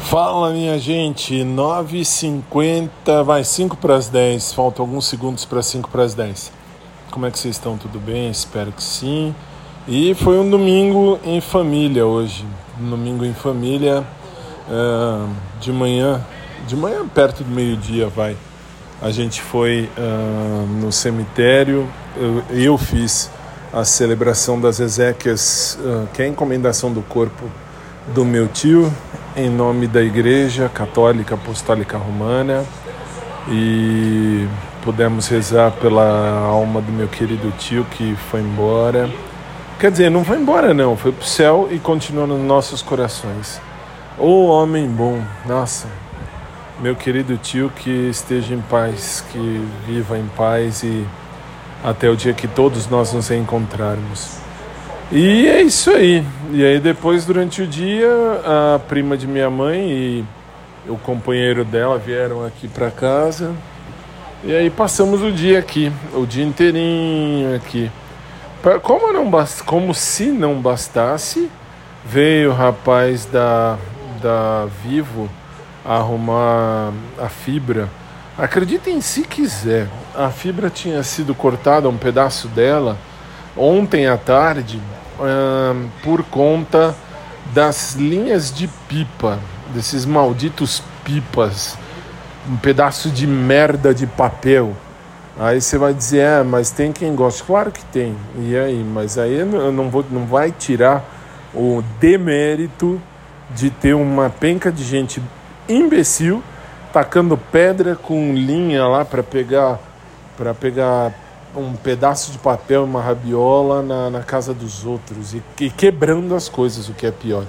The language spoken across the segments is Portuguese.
Fala minha gente, 9h50, vai 5 para as 10, faltam alguns segundos para 5 para as 10. Como é que vocês estão? Tudo bem? Espero que sim. E foi um domingo em família hoje, um domingo em família, uh, de manhã, de manhã perto do meio-dia vai. A gente foi uh, no cemitério, eu, eu, fiz a celebração das Ezequias, uh, que é a encomendação do corpo do meu tio, em nome da Igreja Católica Apostólica Romana e pudemos rezar pela alma do meu querido tio que foi embora. Quer dizer, não foi embora não, foi para o céu e continua nos nossos corações. O homem bom, nossa, meu querido tio que esteja em paz, que viva em paz e até o dia que todos nós nos encontrarmos. E é isso aí. E aí depois durante o dia a prima de minha mãe e o companheiro dela vieram aqui para casa. E aí passamos o dia aqui, o dia inteirinho aqui. Como não bast... como se não bastasse, veio o rapaz da da Vivo arrumar a fibra. Acreditem se quiser, a fibra tinha sido cortada um pedaço dela ontem à tarde por conta das linhas de pipa, desses malditos pipas, um pedaço de merda de papel. Aí você vai dizer, é, mas tem quem gosta. Claro que tem. E aí? Mas aí eu não, vou, não vai tirar o demérito de ter uma penca de gente imbecil tacando pedra com linha lá para pegar para pegar um pedaço de papel, uma rabiola na, na casa dos outros e, e quebrando as coisas, o que é pior.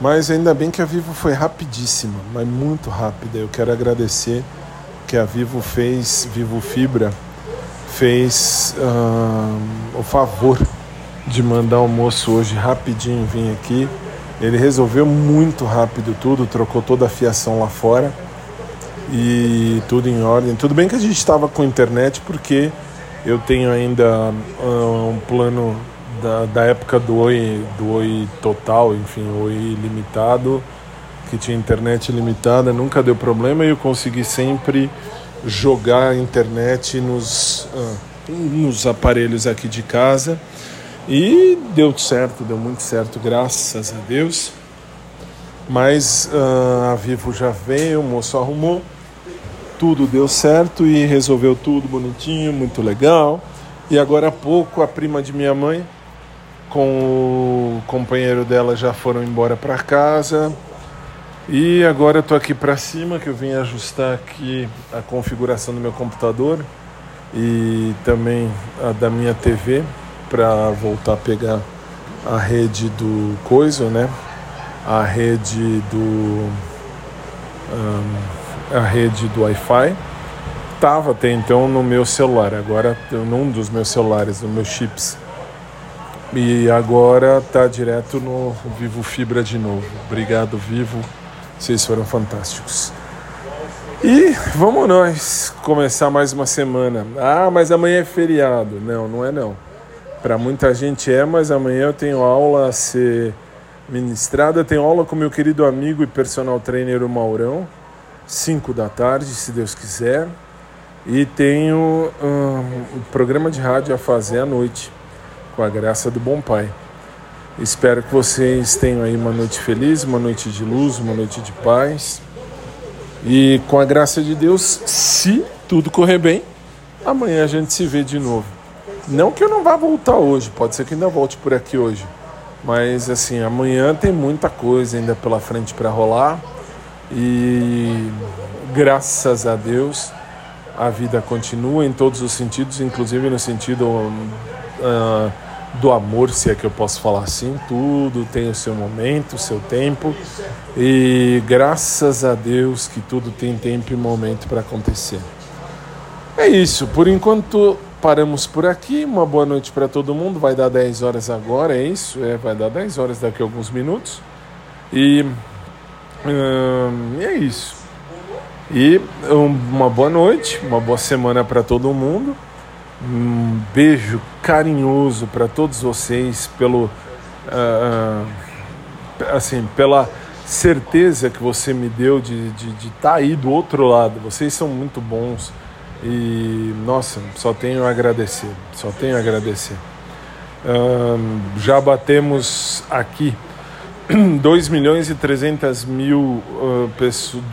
Mas ainda bem que a Vivo foi rapidíssima, mas muito rápida. Eu quero agradecer que a Vivo fez, Vivo Fibra, fez uh, o favor de mandar o moço hoje rapidinho vir aqui. Ele resolveu muito rápido tudo, trocou toda a fiação lá fora e tudo em ordem. Tudo bem que a gente estava com internet porque eu tenho ainda uh, um plano da, da época do Oi, do Oi Total, enfim, Oi Limitado, que tinha internet limitada, nunca deu problema e eu consegui sempre jogar a internet nos, uh, nos aparelhos aqui de casa. E deu certo, deu muito certo, graças a Deus. Mas uh, a Vivo já veio, o moço arrumou tudo deu certo e resolveu tudo bonitinho, muito legal. E agora há pouco a prima de minha mãe com o companheiro dela já foram embora para casa. E agora eu tô aqui para cima que eu vim ajustar aqui a configuração do meu computador e também a da minha TV para voltar a pegar a rede do coisa, né? A rede do um, a rede do Wi-Fi. Estava até então no meu celular, agora num dos meus celulares, no meus chips. E agora tá direto no Vivo Fibra de novo. Obrigado, Vivo. Vocês foram fantásticos. E vamos nós começar mais uma semana. Ah, mas amanhã é feriado. Não, não é não. Para muita gente é, mas amanhã eu tenho aula a ser ministrada. Tenho aula com meu querido amigo e personal trainer o Maurão. 5 da tarde, se Deus quiser. E tenho um, programa de rádio a fazer à noite, com a graça do Bom Pai. Espero que vocês tenham aí uma noite feliz, uma noite de luz, uma noite de paz. E com a graça de Deus, se tudo correr bem, amanhã a gente se vê de novo. Não que eu não vá voltar hoje, pode ser que ainda volte por aqui hoje. Mas assim, amanhã tem muita coisa ainda pela frente para rolar. E graças a Deus a vida continua em todos os sentidos, inclusive no sentido uh, do amor, se é que eu posso falar assim. Tudo tem o seu momento, o seu tempo, e graças a Deus que tudo tem tempo e momento para acontecer. É isso, por enquanto paramos por aqui. Uma boa noite para todo mundo. Vai dar 10 horas agora, é isso? É, vai dar 10 horas daqui a alguns minutos. E Hum, e é isso. E uma boa noite, uma boa semana para todo mundo. Um beijo carinhoso para todos vocês pelo uh, assim pela certeza que você me deu de estar de, de tá aí do outro lado. Vocês são muito bons e, nossa, só tenho a agradecer, só tenho a agradecer. Já batemos aqui 2 milhões e 300 mil uh, pessoas,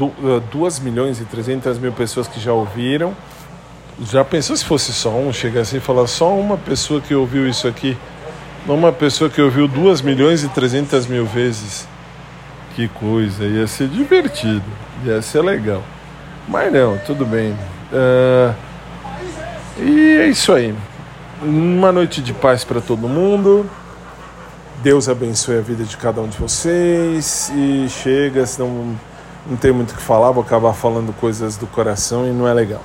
2 milhões e 300 mil pessoas que já ouviram. Já pensou se fosse só um? Chegar assim e falar só uma pessoa que ouviu isso aqui? Uma pessoa que ouviu 2 milhões e 300 mil vezes. Que coisa, ia ser divertido, ia ser legal. Mas não, tudo bem. Uh, e é isso aí. Uma noite de paz para todo mundo. Deus abençoe a vida de cada um de vocês. E chega, senão não tem muito o que falar, vou acabar falando coisas do coração e não é legal.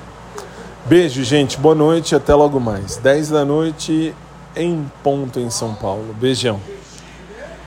Beijo, gente. Boa noite. Até logo mais. 10 da noite em ponto em São Paulo. Beijão.